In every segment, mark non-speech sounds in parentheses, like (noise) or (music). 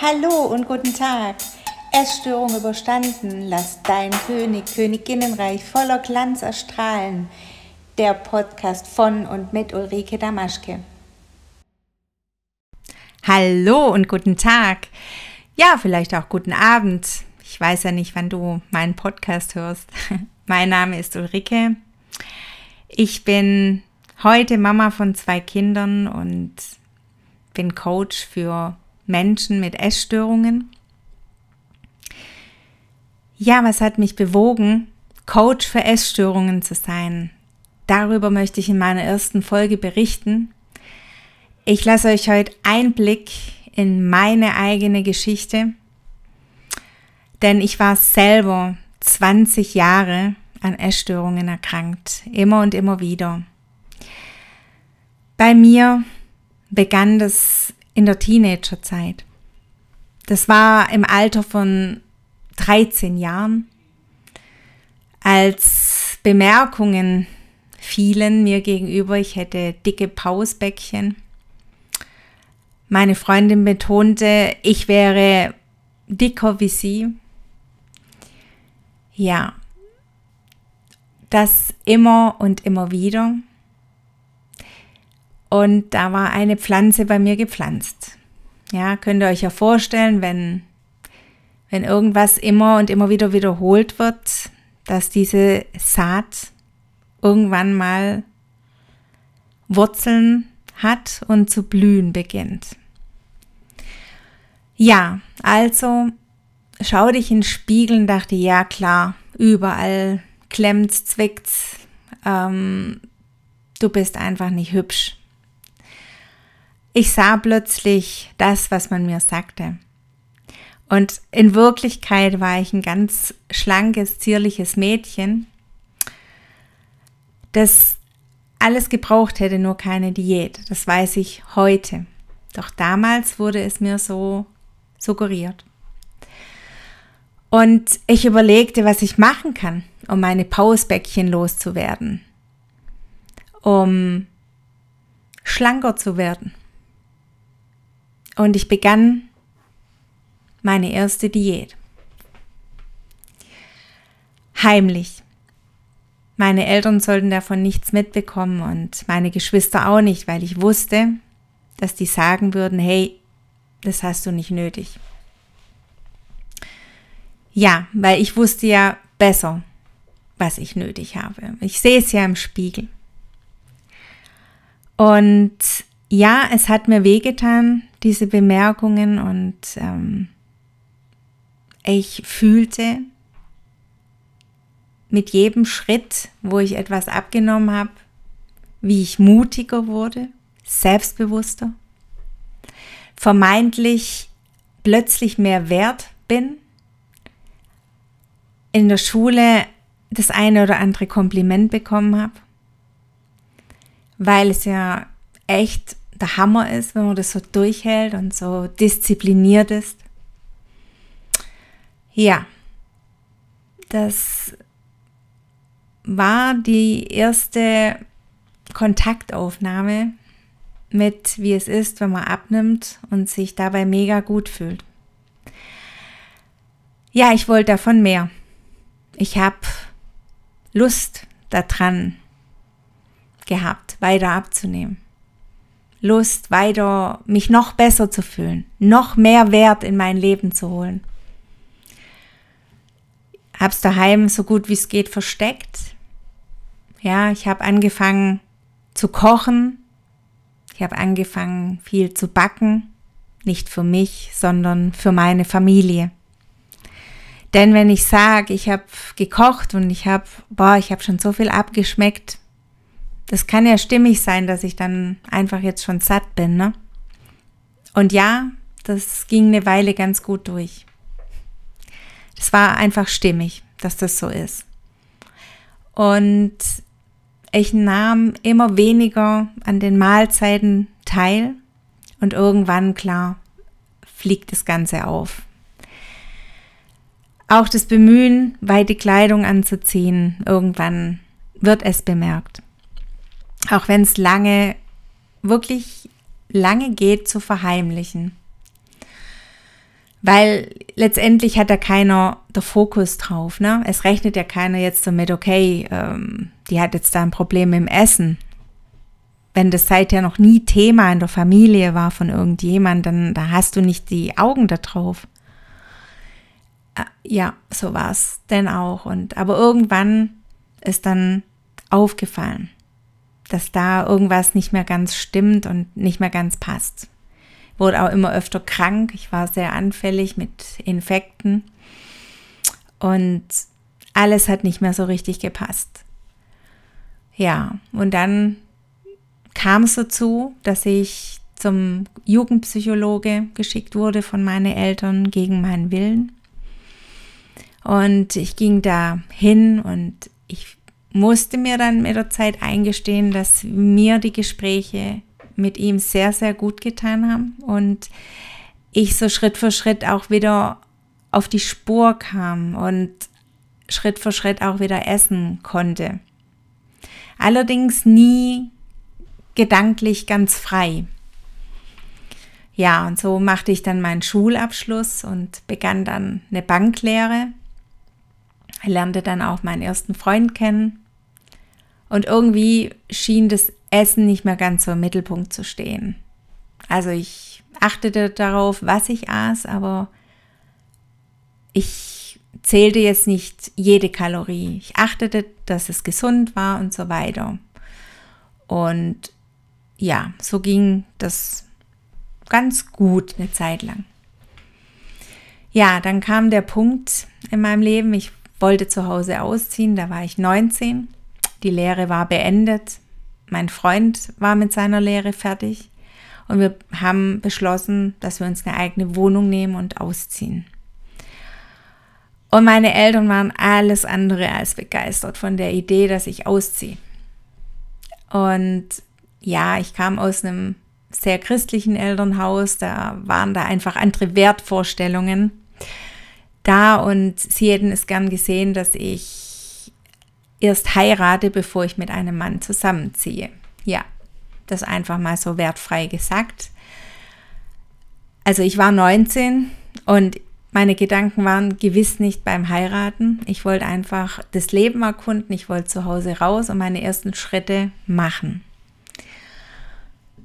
Hallo und guten Tag. Essstörung überstanden, lass dein König, Königinnenreich voller Glanz erstrahlen. Der Podcast von und mit Ulrike Damaschke. Hallo und guten Tag. Ja, vielleicht auch guten Abend. Ich weiß ja nicht, wann du meinen Podcast hörst. (laughs) Mein Name ist Ulrike. Ich bin heute Mama von zwei Kindern und bin Coach für Menschen mit Essstörungen. Ja, was hat mich bewogen, Coach für Essstörungen zu sein? Darüber möchte ich in meiner ersten Folge berichten. Ich lasse euch heute Einblick in meine eigene Geschichte, denn ich war selber 20 Jahre an Essstörungen erkrankt, immer und immer wieder. Bei mir begann das in der Teenagerzeit. Das war im Alter von 13 Jahren, als Bemerkungen fielen mir gegenüber, ich hätte dicke Pausbäckchen. Meine Freundin betonte, ich wäre dicker wie sie. Ja, das immer und immer wieder. Und da war eine Pflanze bei mir gepflanzt. Ja, könnt ihr euch ja vorstellen, wenn, wenn irgendwas immer und immer wieder wiederholt wird, dass diese Saat irgendwann mal Wurzeln hat und zu blühen beginnt. Ja, also schau dich in den Spiegel und dachte, ja klar, überall klemmt's, zwickt's, ähm, du bist einfach nicht hübsch. Ich sah plötzlich das, was man mir sagte. Und in Wirklichkeit war ich ein ganz schlankes, zierliches Mädchen, das alles gebraucht hätte, nur keine Diät. Das weiß ich heute. Doch damals wurde es mir so suggeriert. Und ich überlegte, was ich machen kann, um meine Pausbäckchen loszuwerden, um schlanker zu werden. Und ich begann meine erste Diät. Heimlich. Meine Eltern sollten davon nichts mitbekommen und meine Geschwister auch nicht, weil ich wusste, dass die sagen würden, hey, das hast du nicht nötig. Ja, weil ich wusste ja besser, was ich nötig habe. Ich sehe es ja im Spiegel. Und ja, es hat mir wehgetan, diese Bemerkungen und ähm, ich fühlte mit jedem Schritt, wo ich etwas abgenommen habe, wie ich mutiger wurde, selbstbewusster, vermeintlich plötzlich mehr wert bin, in der Schule das eine oder andere Kompliment bekommen habe, weil es ja echt der Hammer ist, wenn man das so durchhält und so diszipliniert ist. Ja, das war die erste Kontaktaufnahme mit, wie es ist, wenn man abnimmt und sich dabei mega gut fühlt. Ja, ich wollte davon mehr. Ich habe Lust daran gehabt, weiter abzunehmen. Lust, weiter mich noch besser zu fühlen, noch mehr Wert in mein Leben zu holen. Hab's daheim so gut wie es geht versteckt. Ja, ich habe angefangen zu kochen. Ich habe angefangen viel zu backen, nicht für mich, sondern für meine Familie. Denn wenn ich sage, ich habe gekocht und ich habe, boah, ich habe schon so viel abgeschmeckt, das kann ja stimmig sein, dass ich dann einfach jetzt schon satt bin, ne? Und ja, das ging eine Weile ganz gut durch. Es war einfach stimmig, dass das so ist. Und ich nahm immer weniger an den Mahlzeiten teil Und irgendwann, klar, fliegt das Ganze auf. Auch das Bemühen, weite Kleidung anzuziehen, irgendwann wird es bemerkt. Auch wenn es lange, wirklich lange geht zu verheimlichen. Weil letztendlich hat da keiner der Fokus drauf. Ne? Es rechnet ja keiner jetzt damit, okay, ähm, die hat jetzt da ein Problem im Essen. Wenn das seither noch nie Thema in der Familie war von irgendjemand, dann da hast du nicht die Augen da drauf. Äh, ja, so war es denn auch. Und, aber irgendwann ist dann aufgefallen, dass da irgendwas nicht mehr ganz stimmt und nicht mehr ganz passt. Wurde auch immer öfter krank. Ich war sehr anfällig mit Infekten. Und alles hat nicht mehr so richtig gepasst. Ja, und dann kam es dazu, dass ich zum Jugendpsychologe geschickt wurde von meinen Eltern gegen meinen Willen. Und ich ging da hin und ich musste mir dann mit der Zeit eingestehen, dass mir die Gespräche mit ihm sehr, sehr gut getan haben und ich so Schritt für Schritt auch wieder auf die Spur kam und Schritt für Schritt auch wieder essen konnte. Allerdings nie gedanklich ganz frei. Ja, und so machte ich dann meinen Schulabschluss und begann dann eine Banklehre lernte dann auch meinen ersten Freund kennen. Und irgendwie schien das Essen nicht mehr ganz so im Mittelpunkt zu stehen. Also ich achtete darauf, was ich aß, aber ich zählte jetzt nicht jede Kalorie. Ich achtete, dass es gesund war und so weiter. Und ja, so ging das ganz gut eine Zeit lang. Ja, dann kam der Punkt in meinem Leben, ich wollte zu Hause ausziehen, da war ich 19. Die Lehre war beendet. Mein Freund war mit seiner Lehre fertig. Und wir haben beschlossen, dass wir uns eine eigene Wohnung nehmen und ausziehen. Und meine Eltern waren alles andere als begeistert von der Idee, dass ich ausziehe. Und ja, ich kam aus einem sehr christlichen Elternhaus, da waren da einfach andere Wertvorstellungen da und sie hätten es gern gesehen, dass ich erst heirate, bevor ich mit einem Mann zusammenziehe. Ja, das einfach mal so wertfrei gesagt. Also ich war 19 und meine Gedanken waren gewiss nicht beim Heiraten. Ich wollte einfach das Leben erkunden, ich wollte zu Hause raus und meine ersten Schritte machen.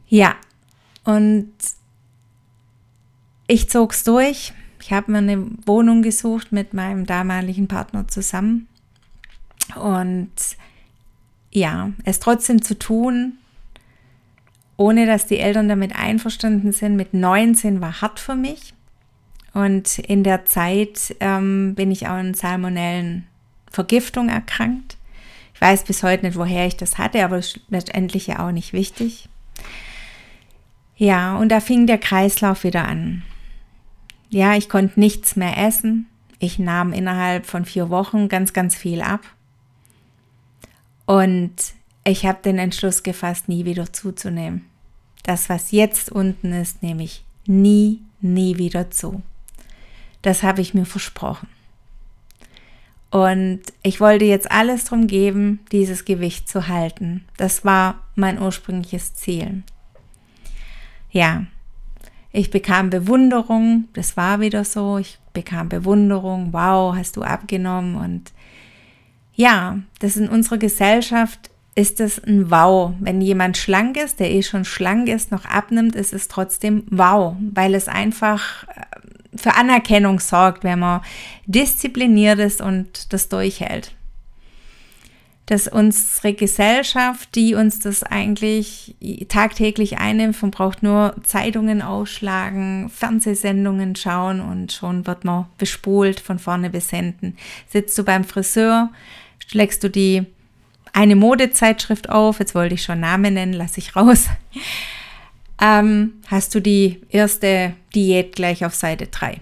Ja, und ich zog es durch. Ich habe mir eine Wohnung gesucht mit meinem damaligen Partner zusammen. Und ja, es trotzdem zu tun, ohne dass die Eltern damit einverstanden sind, mit 19 war hart für mich. Und in der Zeit ähm, bin ich auch an salmonellen Vergiftung erkrankt. Ich weiß bis heute nicht, woher ich das hatte, aber letztendlich ja auch nicht wichtig. Ja, und da fing der Kreislauf wieder an. Ja, ich konnte nichts mehr essen. Ich nahm innerhalb von vier Wochen ganz, ganz viel ab. Und ich habe den Entschluss gefasst, nie wieder zuzunehmen. Das, was jetzt unten ist, nehme ich nie, nie wieder zu. Das habe ich mir versprochen. Und ich wollte jetzt alles drum geben, dieses Gewicht zu halten. Das war mein ursprüngliches Ziel. Ja, ich bekam Bewunderung, das war wieder so, ich bekam Bewunderung, wow, hast du abgenommen und ja, das in unserer Gesellschaft ist es ein Wow. Wenn jemand schlank ist, der eh schon schlank ist, noch abnimmt, ist es trotzdem Wow, weil es einfach für Anerkennung sorgt, wenn man diszipliniert ist und das durchhält dass unsere Gesellschaft, die uns das eigentlich tagtäglich einnimmt, man braucht nur Zeitungen ausschlagen, Fernsehsendungen schauen und schon wird man bespult von vorne bis hinten. Sitzt du beim Friseur, schlägst du die eine Modezeitschrift auf, jetzt wollte ich schon Namen nennen, lasse ich raus. Ähm, hast du die erste Diät gleich auf Seite 3.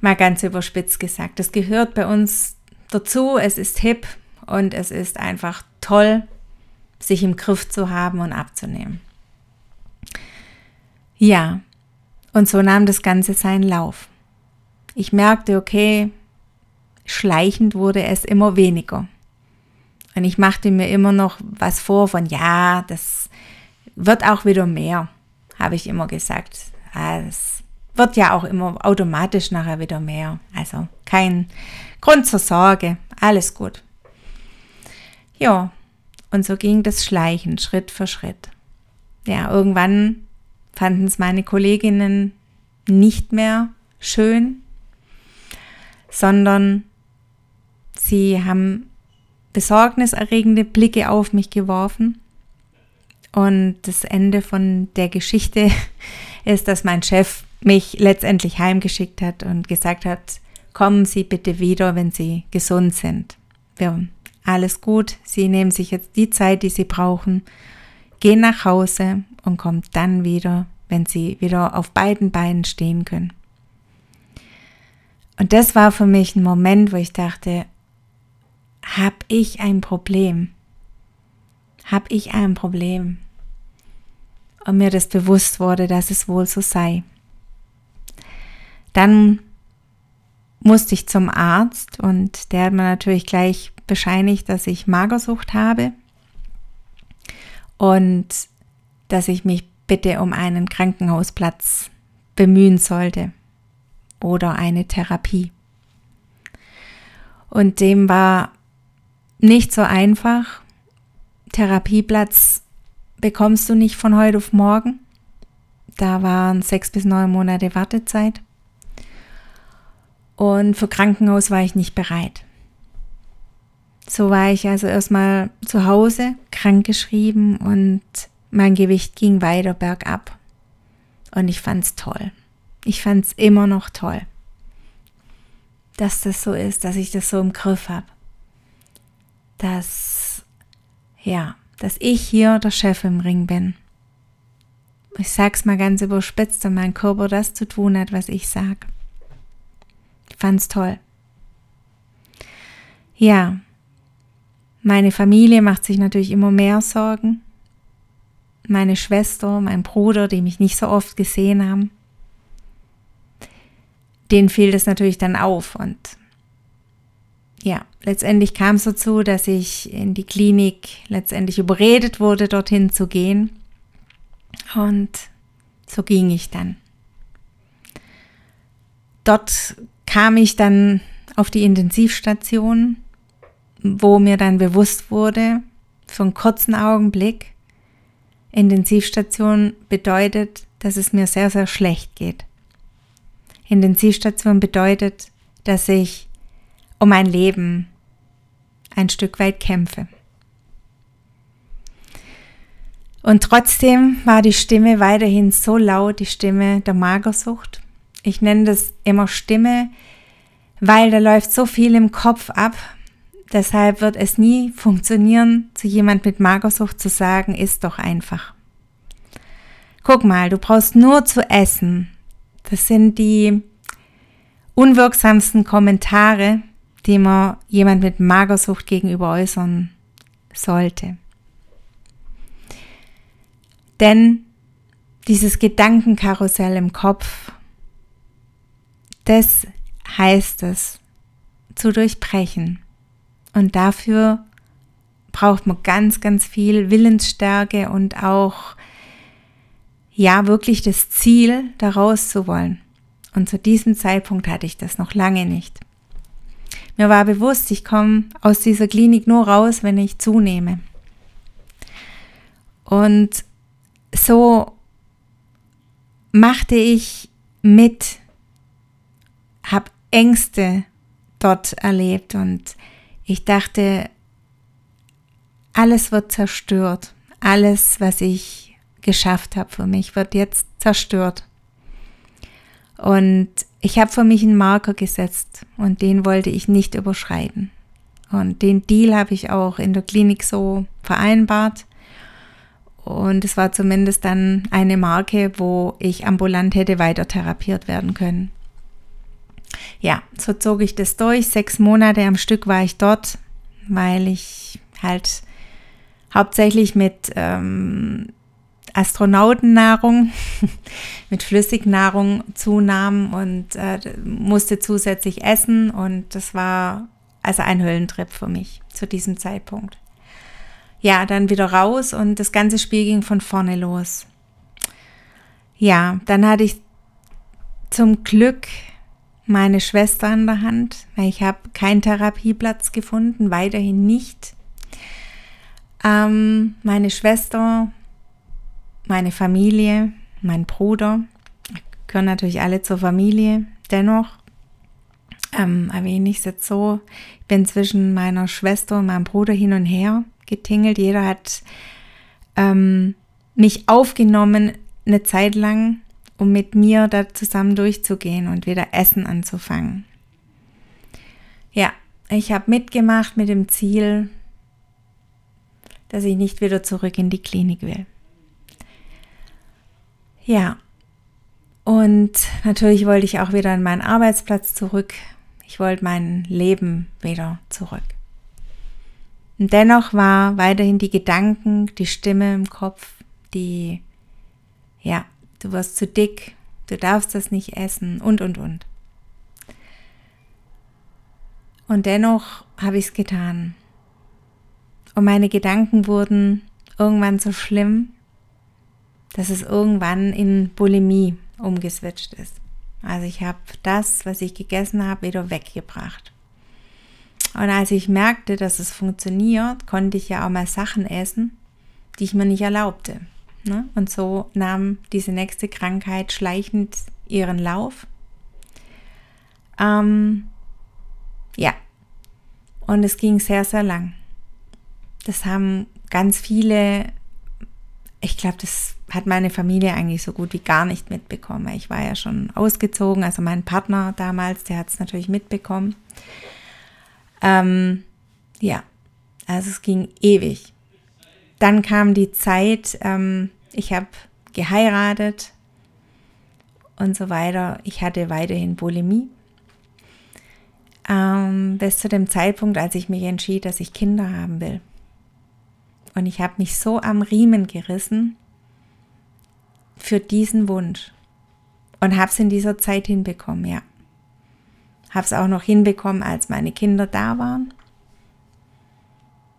Mal ganz überspitzt gesagt. Das gehört bei uns dazu, es ist hip, und es ist einfach toll, sich im Griff zu haben und abzunehmen. Ja, und so nahm das Ganze seinen Lauf. Ich merkte, okay, schleichend wurde es immer weniger. Und ich machte mir immer noch was vor von, ja, das wird auch wieder mehr, habe ich immer gesagt. Ah, es wird ja auch immer automatisch nachher wieder mehr. Also kein Grund zur Sorge, alles gut. Ja, und so ging das Schleichen Schritt für Schritt. Ja, irgendwann fanden es meine Kolleginnen nicht mehr schön, sondern sie haben besorgniserregende Blicke auf mich geworfen. Und das Ende von der Geschichte (laughs) ist, dass mein Chef mich letztendlich heimgeschickt hat und gesagt hat, kommen Sie bitte wieder, wenn Sie gesund sind. Ja, alles gut, Sie nehmen sich jetzt die Zeit, die Sie brauchen, gehen nach Hause und kommen dann wieder, wenn Sie wieder auf beiden Beinen stehen können. Und das war für mich ein Moment, wo ich dachte, habe ich ein Problem? Habe ich ein Problem? Mir das bewusst wurde, dass es wohl so sei. Dann musste ich zum Arzt und der hat mir natürlich gleich bescheinigt, dass ich Magersucht habe und dass ich mich bitte um einen Krankenhausplatz bemühen sollte oder eine Therapie. Und dem war nicht so einfach. Therapieplatz bekommst du nicht von heute auf morgen. Da waren sechs bis neun Monate Wartezeit. Und für Krankenhaus war ich nicht bereit. So war ich also erstmal zu Hause, krankgeschrieben und mein Gewicht ging weiter bergab. Und ich fand's toll. Ich fand's immer noch toll, dass das so ist, dass ich das so im Griff habe dass, ja, dass ich hier der Chef im Ring bin. Ich sag's mal ganz überspitzt und mein Körper das zu tun hat, was ich sag. Ich fand's toll. Ja, meine Familie macht sich natürlich immer mehr Sorgen. Meine Schwester, mein Bruder, die mich nicht so oft gesehen haben, denen fiel das natürlich dann auf und ja, letztendlich kam es dazu, dass ich in die Klinik letztendlich überredet wurde, dorthin zu gehen. Und so ging ich dann. Dort kam ich dann auf die Intensivstation, wo mir dann bewusst wurde, für einen kurzen Augenblick, Intensivstation bedeutet, dass es mir sehr, sehr schlecht geht. Intensivstation bedeutet, dass ich um mein Leben ein Stück weit kämpfe. Und trotzdem war die Stimme weiterhin so laut, die Stimme der Magersucht. Ich nenne das immer Stimme, weil da läuft so viel im Kopf ab. Deshalb wird es nie funktionieren, zu jemand mit Magersucht zu sagen, ist doch einfach. Guck mal, du brauchst nur zu essen. Das sind die unwirksamsten Kommentare, die man jemand mit Magersucht gegenüber äußern sollte. Denn dieses Gedankenkarussell im Kopf, das heißt es zu durchbrechen. Und dafür braucht man ganz, ganz viel Willensstärke und auch, ja, wirklich das Ziel, daraus zu wollen. Und zu diesem Zeitpunkt hatte ich das noch lange nicht. Mir war bewusst, ich komme aus dieser Klinik nur raus, wenn ich zunehme. Und so machte ich mit, habe Ängste dort erlebt und ich dachte, alles wird zerstört. Alles, was ich geschafft habe für mich, wird jetzt zerstört. Und ich habe für mich einen Marker gesetzt und den wollte ich nicht überschreiten. Und den Deal habe ich auch in der Klinik so vereinbart. Und es war zumindest dann eine Marke, wo ich ambulant hätte weiter therapiert werden können. Ja, so zog ich das durch. Sechs Monate am Stück war ich dort, weil ich halt hauptsächlich mit ähm, Astronautennahrung (laughs) mit Flüssignahrung zunahm und äh, musste zusätzlich essen und das war also ein Höllentrip für mich zu diesem Zeitpunkt. Ja, dann wieder raus und das ganze Spiel ging von vorne los. Ja, dann hatte ich zum Glück meine Schwester in der Hand, weil ich habe keinen Therapieplatz gefunden, weiterhin nicht. Ähm, meine Schwester, meine Familie, mein Bruder, gehören natürlich alle zur Familie. Dennoch ähm, erwähne ich es jetzt so, ich bin zwischen meiner Schwester und meinem Bruder hin und her getingelt. Jeder hat ähm, mich aufgenommen eine Zeit lang, um mit mir da zusammen durchzugehen und wieder Essen anzufangen. Ja, ich habe mitgemacht mit dem Ziel, dass ich nicht wieder zurück in die Klinik will. Ja, und natürlich wollte ich auch wieder an meinen Arbeitsplatz zurück. Ich wollte mein Leben wieder zurück. Und dennoch war weiterhin die Gedanken, die Stimme im Kopf, die, ja, du wirst zu dick, du darfst das nicht essen und, und, und. Und dennoch habe ich es getan. Und meine Gedanken wurden irgendwann so schlimm, dass es irgendwann in Bulimie umgeswitcht ist. Also ich habe das, was ich gegessen habe, wieder weggebracht. Und als ich merkte, dass es funktioniert, konnte ich ja auch mal Sachen essen, die ich mir nicht erlaubte. Ne? Und so nahm diese nächste Krankheit schleichend ihren Lauf. Ähm, ja, und es ging sehr, sehr lang. Das haben ganz viele, ich glaube, das hat meine Familie eigentlich so gut wie gar nicht mitbekommen. Ich war ja schon ausgezogen, also mein Partner damals, der hat es natürlich mitbekommen. Ähm, ja, also es ging ewig. Dann kam die Zeit, ähm, ich habe geheiratet und so weiter. Ich hatte weiterhin Bulimie. Ähm, bis zu dem Zeitpunkt, als ich mich entschied, dass ich Kinder haben will. Und ich habe mich so am Riemen gerissen für diesen Wunsch. Und habe es in dieser Zeit hinbekommen, ja. Habe es auch noch hinbekommen, als meine Kinder da waren.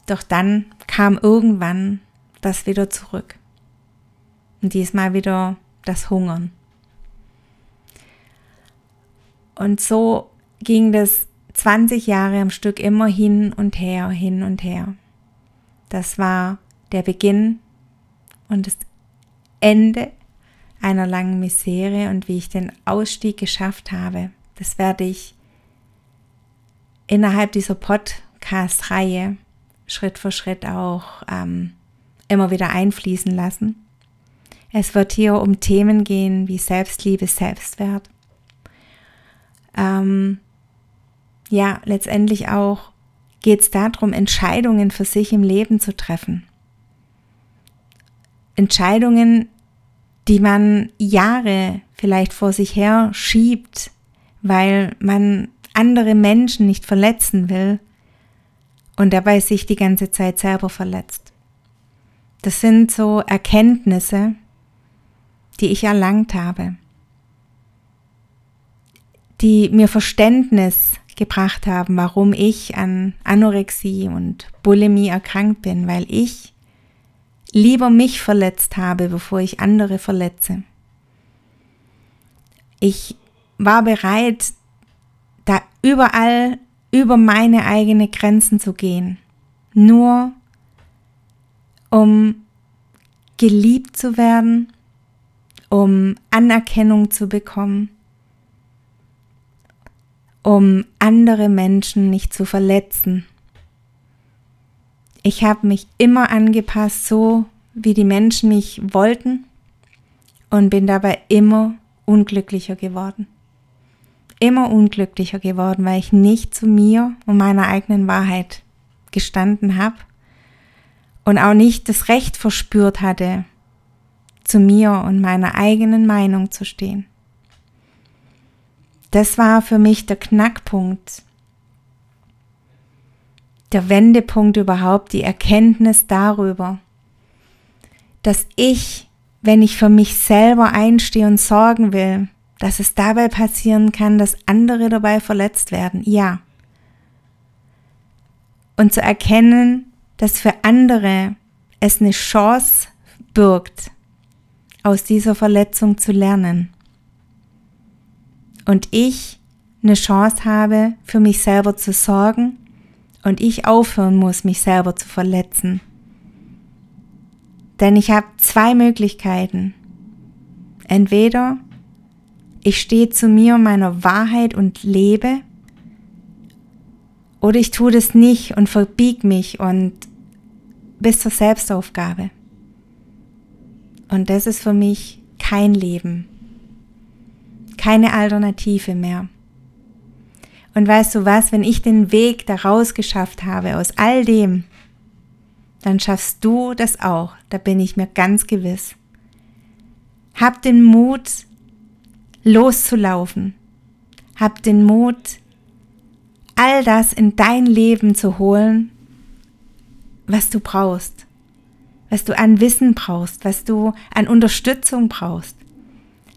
Doch dann kam irgendwann das wieder zurück. Und diesmal wieder das Hungern. Und so ging das 20 Jahre am Stück immer hin und her, hin und her. Das war der Beginn und das Ende einer langen Misere und wie ich den Ausstieg geschafft habe. Das werde ich innerhalb dieser Podcast-Reihe Schritt für Schritt auch ähm, immer wieder einfließen lassen. Es wird hier um Themen gehen wie Selbstliebe, Selbstwert. Ähm, ja, letztendlich auch geht es darum, Entscheidungen für sich im Leben zu treffen. Entscheidungen, die man Jahre vielleicht vor sich her schiebt, weil man andere Menschen nicht verletzen will und dabei sich die ganze Zeit selber verletzt. Das sind so Erkenntnisse, die ich erlangt habe, die mir Verständnis gebracht haben, warum ich an Anorexie und Bulimie erkrankt bin, weil ich lieber mich verletzt habe, bevor ich andere verletze. Ich war bereit, da überall über meine eigenen Grenzen zu gehen. Nur um geliebt zu werden, um Anerkennung zu bekommen, um andere Menschen nicht zu verletzen. Ich habe mich immer angepasst, so wie die Menschen mich wollten und bin dabei immer unglücklicher geworden immer unglücklicher geworden, weil ich nicht zu mir und meiner eigenen Wahrheit gestanden habe und auch nicht das Recht verspürt hatte, zu mir und meiner eigenen Meinung zu stehen. Das war für mich der Knackpunkt, der Wendepunkt überhaupt, die Erkenntnis darüber, dass ich wenn ich für mich selber einstehe und sorgen will, dass es dabei passieren kann, dass andere dabei verletzt werden. Ja. Und zu erkennen, dass für andere es eine Chance birgt, aus dieser Verletzung zu lernen. Und ich eine Chance habe, für mich selber zu sorgen und ich aufhören muss, mich selber zu verletzen. Denn ich habe zwei Möglichkeiten. Entweder ich stehe zu mir und meiner Wahrheit und lebe, oder ich tue das nicht und verbieg mich und bis zur Selbstaufgabe. Und das ist für mich kein Leben, keine Alternative mehr. Und weißt du was, wenn ich den Weg daraus geschafft habe aus all dem, dann schaffst du das auch, da bin ich mir ganz gewiss. Hab den Mut, loszulaufen. Hab den Mut, all das in dein Leben zu holen, was du brauchst, was du an Wissen brauchst, was du an Unterstützung brauchst.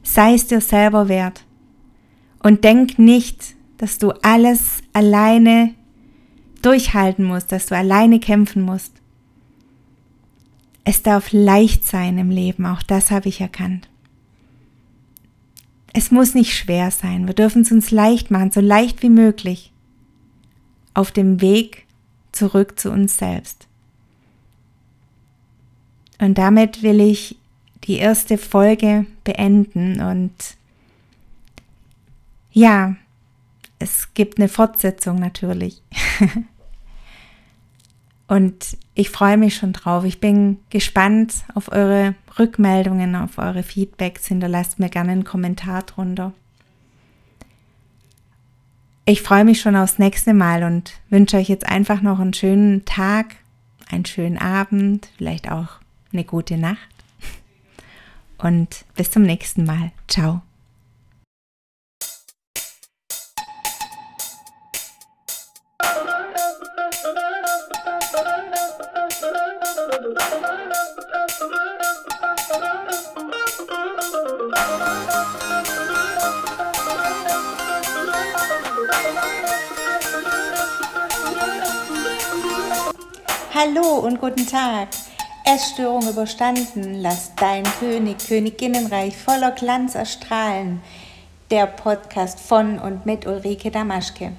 Sei es dir selber wert. Und denk nicht, dass du alles alleine durchhalten musst, dass du alleine kämpfen musst. Es darf leicht sein im Leben, auch das habe ich erkannt. Es muss nicht schwer sein, wir dürfen es uns leicht machen, so leicht wie möglich, auf dem Weg zurück zu uns selbst. Und damit will ich die erste Folge beenden und ja, es gibt eine Fortsetzung natürlich. (laughs) Und ich freue mich schon drauf. Ich bin gespannt auf eure Rückmeldungen, auf eure Feedbacks. Hinterlasst mir gerne einen Kommentar drunter. Ich freue mich schon aufs nächste Mal und wünsche euch jetzt einfach noch einen schönen Tag, einen schönen Abend, vielleicht auch eine gute Nacht. Und bis zum nächsten Mal. Ciao. Hallo und guten Tag. Essstörung überstanden, lass dein König, Königinnenreich voller Glanz erstrahlen. Der Podcast von und mit Ulrike Damaschke.